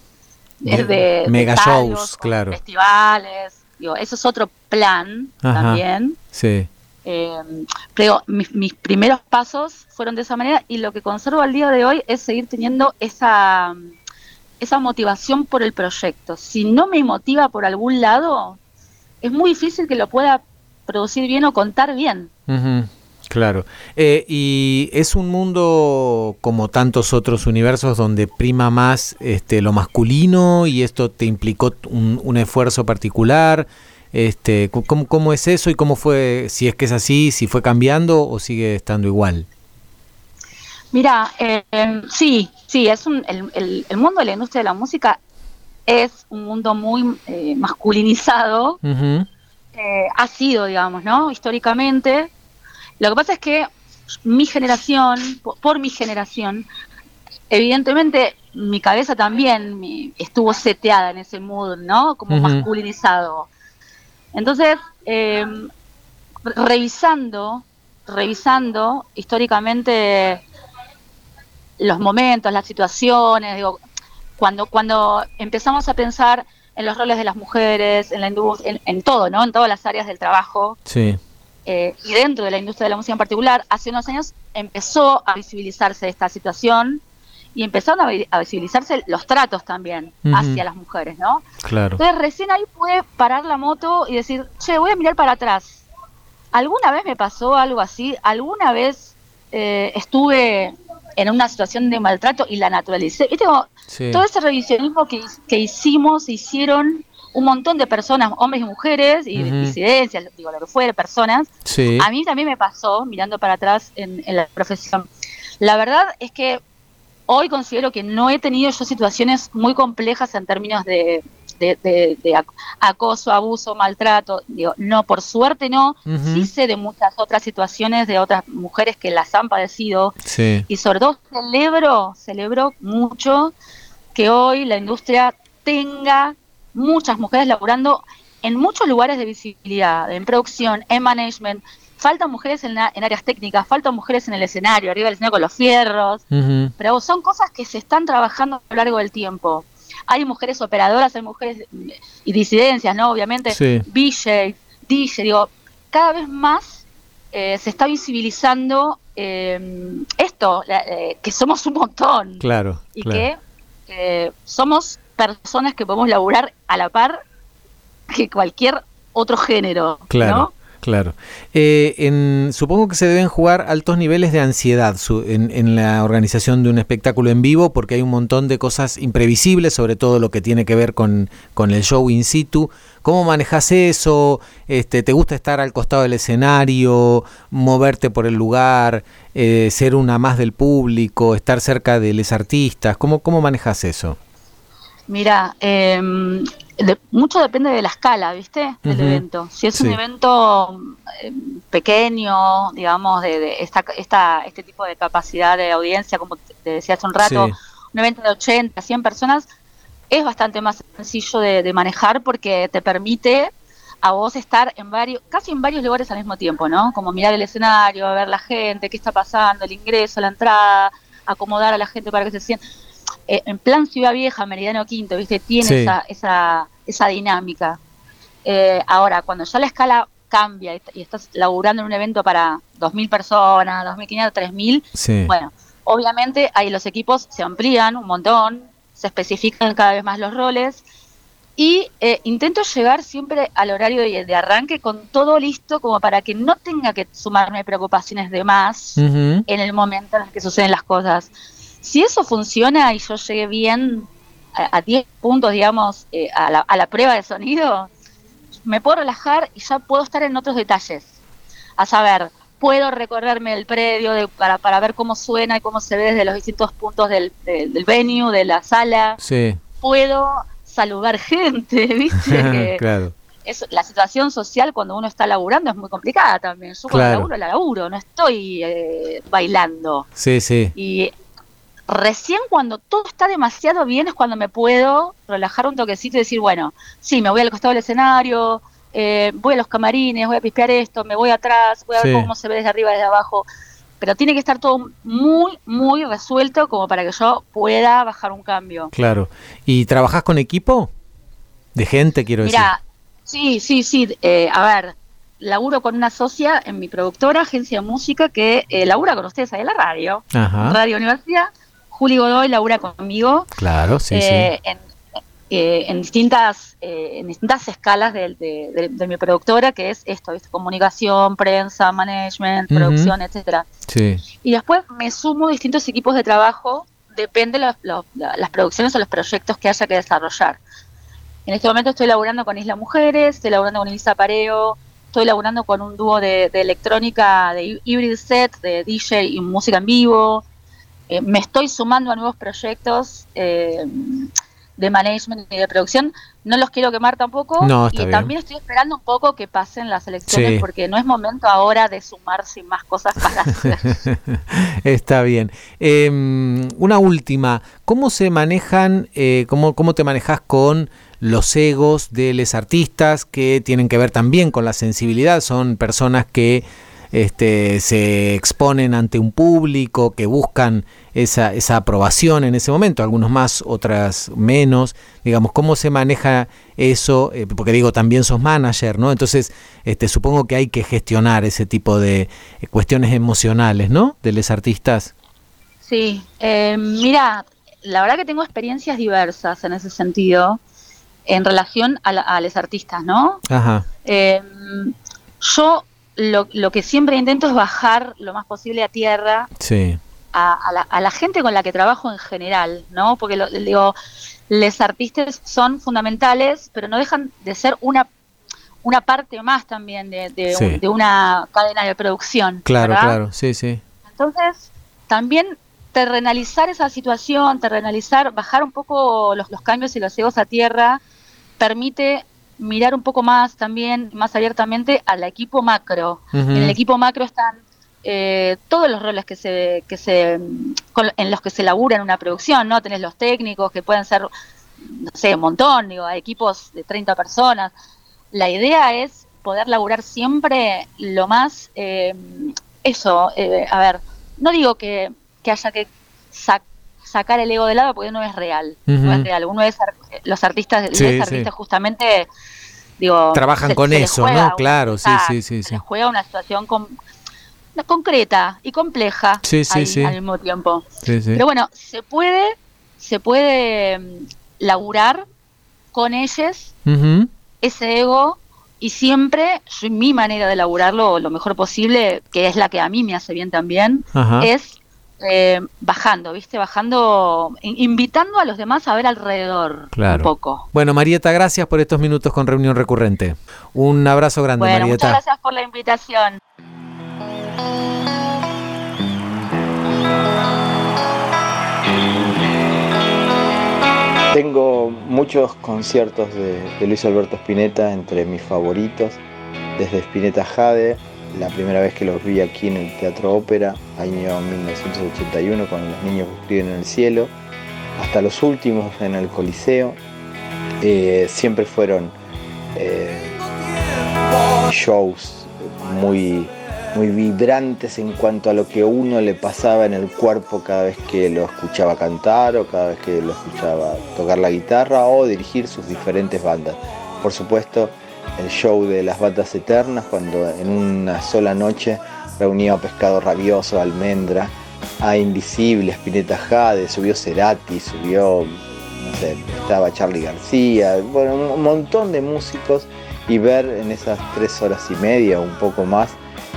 de, mega shows, claro. Festivales, digo, eso es otro plan también. Sí. Eh, pero mis, mis, primeros pasos fueron de esa manera y lo que conservo al día de hoy es seguir teniendo esa, esa motivación por el proyecto. Si no me motiva por algún lado, es muy difícil que lo pueda producir bien o contar bien. Claro. Eh, y es un mundo como tantos otros universos donde prima más este, lo masculino y esto te implicó un, esfuerzo particular. Este, ¿cómo, ¿Cómo es eso y cómo fue, si es que es así, si fue cambiando o sigue estando igual? Mira, eh, sí, sí, es un, el, el, mundo de la industria de la música es un mundo muy eh, masculinizado. ha sido, digamos, ¿no? Históricamente. Lo que pasa es que mi generación, por, mi generación, evidentemente mi cabeza también estuvo seteada en ese mood, ¿no? Como masculinizado. Entonces, em, revisando, revisando históricamente los momentos, las situaciones, digo, cuando, cuando empezamos a pensar en los roles de las mujeres, en la industria, en, todo, ¿no? En todas las áreas del trabajo. Sí. Eh, y dentro de la industria de la música en particular, hace unos años empezó a visibilizarse esta situación y empezaron a, visibilizarse los tratos también hacia las mujeres, ¿no? Claro. Entonces recién ahí pude parar la moto y decir, che, voy a mirar para atrás. ¿Alguna vez me pasó algo así? ¿Alguna vez eh, estuve en una situación de maltrato y la naturalicé? ¿Viste? Todo ese revisionismo que, que hicimos, hicieron un montón de personas, hombres y mujeres, y disidencias, digo, lo que fuera, personas. A mí también me pasó, mirando para atrás en, la profesión. La verdad es que hoy considero que no he tenido yo situaciones muy complejas en términos de, de, de- de ac- acoso, abuso, maltrato. Digo, no, por suerte no. Sí sé de muchas otras situaciones de otras mujeres que las han padecido Sí. y sobre todo celebro, celebro mucho que hoy la industria tenga muchas mujeres laburando en muchos lugares de visibilidad, en producción, en management. Faltan mujeres en, la- en áreas técnicas, faltan mujeres en el escenario, arriba del escenario con los fierros, pero son cosas que se están trabajando a lo largo del tiempo. Hay mujeres operadoras, hay mujeres y disidencias, ¿no? Obviamente, Sí. DJ, digo, cada vez más eh, se está visibilizando eh, esto, la- eh, que somos un montón Claro. y claro. que eh, somos personas que podemos laburar a la par que cualquier otro género, Claro, ¿no? claro. Eh, en- supongo que se deben jugar altos niveles de ansiedad su- en, en la organización de un espectáculo en vivo porque hay un montón de cosas imprevisibles, sobre todo lo que tiene que ver con, con el show in situ. ¿Cómo manejas eso? Este, ¿Te gusta estar al costado del escenario, moverte por el lugar, eh, ser una más del público, estar cerca de los artistas? ¿Cómo, cómo manejas eso? Mira, eh, de- mucho depende de la escala, ¿viste? Del evento. Si es un evento eh, pequeño, digamos, de, de esta, esta, este tipo de capacidad de audiencia, como te te decía hace un rato, Sí. un evento de 80, 100 personas, es bastante más sencillo de, de manejar porque te permite a vos estar en varios, casi en varios lugares al mismo tiempo, ¿no? Como mirar el escenario, ver la gente, qué está pasando, el ingreso, la entrada, acomodar a la gente para que se sienta. Eh, en plan Ciudad Vieja, Meridiano Quinto, ¿viste? Tiene Sí. esa, esa, esa dinámica. Eh, ahora, cuando ya la escala cambia y, y estás laburando en un evento para 2.000 personas, 2.500, 3.000, Sí. bueno, obviamente ahí los equipos se amplían un montón, se especifican cada vez más los roles y eh, intento llegar siempre al horario de, de arranque con todo listo como para que no tenga que sumarme preocupaciones de más en el momento en el que suceden las cosas. Si eso funciona y yo llegué bien a, a 10 puntos, digamos, eh, a, la, a la prueba de sonido, me puedo relajar y ya puedo estar en otros detalles. A saber, puedo recorrerme el predio de- para, para ver cómo suena y cómo se ve desde los distintos puntos del, del, del venue, de la sala. Sí. Puedo saludar gente, ¿viste? Que claro. es, la situación social cuando uno está laburando es muy complicada también. Yo cuando Claro. laburo, la laburo, no estoy eh, bailando. Sí, sí. Y recién cuando todo está demasiado bien es cuando me puedo relajar un toquecito y decir, bueno, sí, me voy al costado del escenario, eh, voy a los camarines, voy a pispear esto, me voy atrás, voy a ver cómo se ve desde arriba, desde abajo. Pero tiene que estar todo muy, muy resuelto como para que yo pueda bajar un cambio. Claro. ¿Y trabajas con equipo? De gente, quiero Mira, sí, sí, sí. eh, a ver, laburo con una socia en mi productora, agencia de música, que eh, labura con ustedes ahí en la radio, decir. Ajá. Radio Universidad. Juli Godoy labura conmigo Claro, sí, eh, En, eh, en distintas eh, en distintas escalas de, de- de- de mi productora, que es esto, ¿viste? comunicación, prensa, management, producción, etcétera. sí. Y después me sumo a distintos equipos de trabajo, depende los- los- la- las producciones o los proyectos que haya que desarrollar. En este momento estoy laburando con Isla Mujeres, estoy laburando con Elisa Pareo, estoy laburando con un dúo de, de electrónica, de hybrid set, de DJ y música en vivo. Eh, me estoy sumando a nuevos proyectos eh, de management y de producción. No los quiero quemar tampoco. No, y bien. también estoy esperando un poco que pasen las elecciones Sí. porque no es momento ahora de sumar sin más cosas para hacer. Está bien. Eh, una última. ¿Cómo se manejan, eh, cómo, cómo te manejas con los egos de los artistas que tienen que ver también con la sensibilidad? Son personas que este, se exponen ante un público, que buscan esa, esa aprobación en ese momento, algunos más, otras menos. Digamos, ¿cómo se maneja eso? Eh, porque digo, también sos manager, ¿no? Entonces, este, supongo que hay que gestionar ese tipo de eh, cuestiones emocionales, ¿no? De los artistas. Sí, eh, mira, la verdad que tengo experiencias diversas en ese sentido en relación a, la- a los artistas, ¿no? Ajá. Eh, yo lo, lo que siempre intento es bajar lo más posible a tierra Sí. a, a la, a la gente con la que trabajo en general, ¿no? Porque lo, digo, los artistas son fundamentales, pero no dejan de ser una una parte más también de, de, Sí. un- de una cadena de producción. Claro, ¿verdad? claro. Sí, sí. Entonces, también terrenalizar esa situación, terrenalizar, bajar un poco los, los cambios y los egos a tierra permite mirar un poco más también, más abiertamente, al equipo macro. En el equipo macro están eh, todos los roles que se, que se, con- en los que se labura en una producción, ¿no? Tenés los técnicos que pueden ser, no sé, un montón, digo, hay equipos de 30 personas. La idea es poder laburar siempre lo más, eh, eso, eh, a ver, no digo que, que haya que sac- sacar el ego de lado porque no es real, no es real. Uno es, los artistas, Sí, los sí. artistas justamente, digo, Trabajan con eso, ¿no? Claro, sí, sí, sí, se sí. juega una situación con- concreta y compleja Sí, sí, ahí sí. al mismo tiempo. Sí, sí. Pero bueno, se puede, se puede mm, laburar con ellos ese ego y siempre yo, mi manera de laburarlo lo mejor posible, que es la que a mí me hace bien también, Ajá. es eh, bajando, ¿viste? Bajando, in- invitando a los demás a ver alrededor Claro. un poco. Bueno, Marieta, gracias por estos minutos con Reunión Recurrente. Un abrazo grande, Bueno, Marieta. muchas gracias por la invitación. Tengo muchos conciertos de, de Luis Alberto Spinetta entre mis favoritos, desde Spinetta Jade, la primera vez que los vi aquí en el Teatro Ópera, año 1981, con Los Niños que Escriben en el Cielo, hasta los últimos en el Coliseo. Eh, siempre fueron eh, shows muy, muy vibrantes en cuanto a lo que uno le pasaba en el cuerpo cada vez que lo escuchaba cantar o cada vez que lo escuchaba tocar la guitarra o dirigir sus diferentes bandas. Por supuesto, el show de las bandas eternas, cuando en una sola noche reunía a Pescado Rabioso, Almendra, a Invisible, Spinetta Jade, subió Cerati, subió, no sé, estaba Charlie García, bueno, un montón de músicos y ver en esas tres horas y media, un poco más,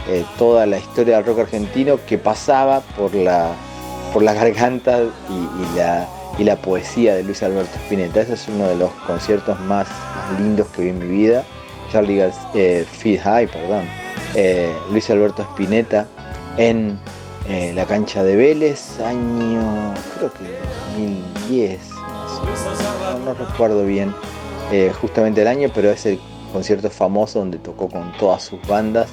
eh, toda la historia del rock argentino que pasaba por la, por garganta y, y la, y la poesía de Luis Alberto Spinetta. Ese es uno de los conciertos más, más lindos que vi en mi vida. Charlie Gar eh, High, perdón. Eh, Luis Alberto Spinetta en eh, la cancha de Vélez, año creo que 2010, más o menos. no, recuerdo bien eh, justamente el año, pero es el concierto famoso donde tocó con todas sus bandas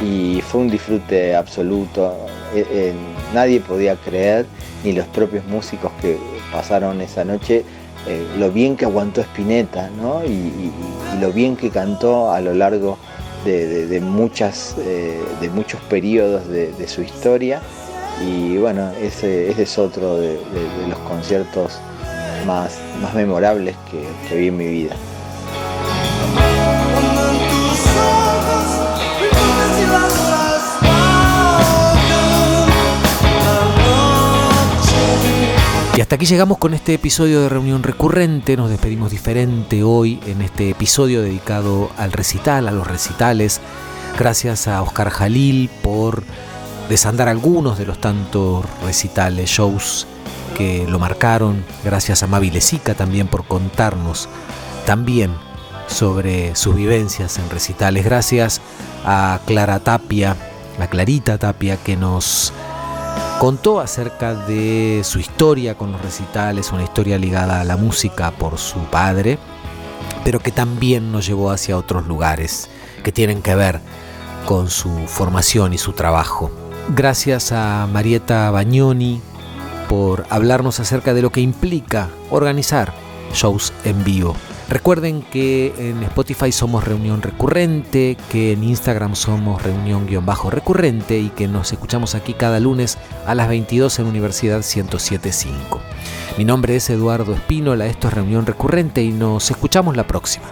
y fue un disfrute absoluto. Eh, nadie podía creer, ni los propios músicos que pasaron esa noche, eh, lo bien que aguantó Spinetta, ¿no? Y, lo bien que cantó a lo largo de, muchas, eh, de muchos periodos de, su historia. Y bueno, ese, es otro de, los conciertos más, más memorables que vi en mi vida. Y hasta aquí llegamos con este episodio de Reunión Recurrente. Nos despedimos diferente hoy en este episodio dedicado al recital, a los recitales. Gracias a Oscar Jalil por desandar algunos de los tantos recitales, shows que lo marcaron. Gracias a Mavi Lezica también por contarnos también sobre sus vivencias en recitales. Gracias a Clara Tapia, a Clarita Tapia, que nos contó acerca de su historia con los recitales, una historia ligada a la música por su padre, pero que también nos llevó hacia otros lugares que tienen que ver con su formación y su trabajo. Gracias a Marieta Bagnoni por hablarnos acerca de lo que implica organizar shows en vivo. Recuerden que en Spotify somos Reunión Recurrente, que en Instagram somos Reunión-Recurrente y que nos escuchamos aquí cada lunes a las 22 en Universidad 1075. Mi nombre es Eduardo Espínola, esto es Reunión Recurrente y nos escuchamos la próxima.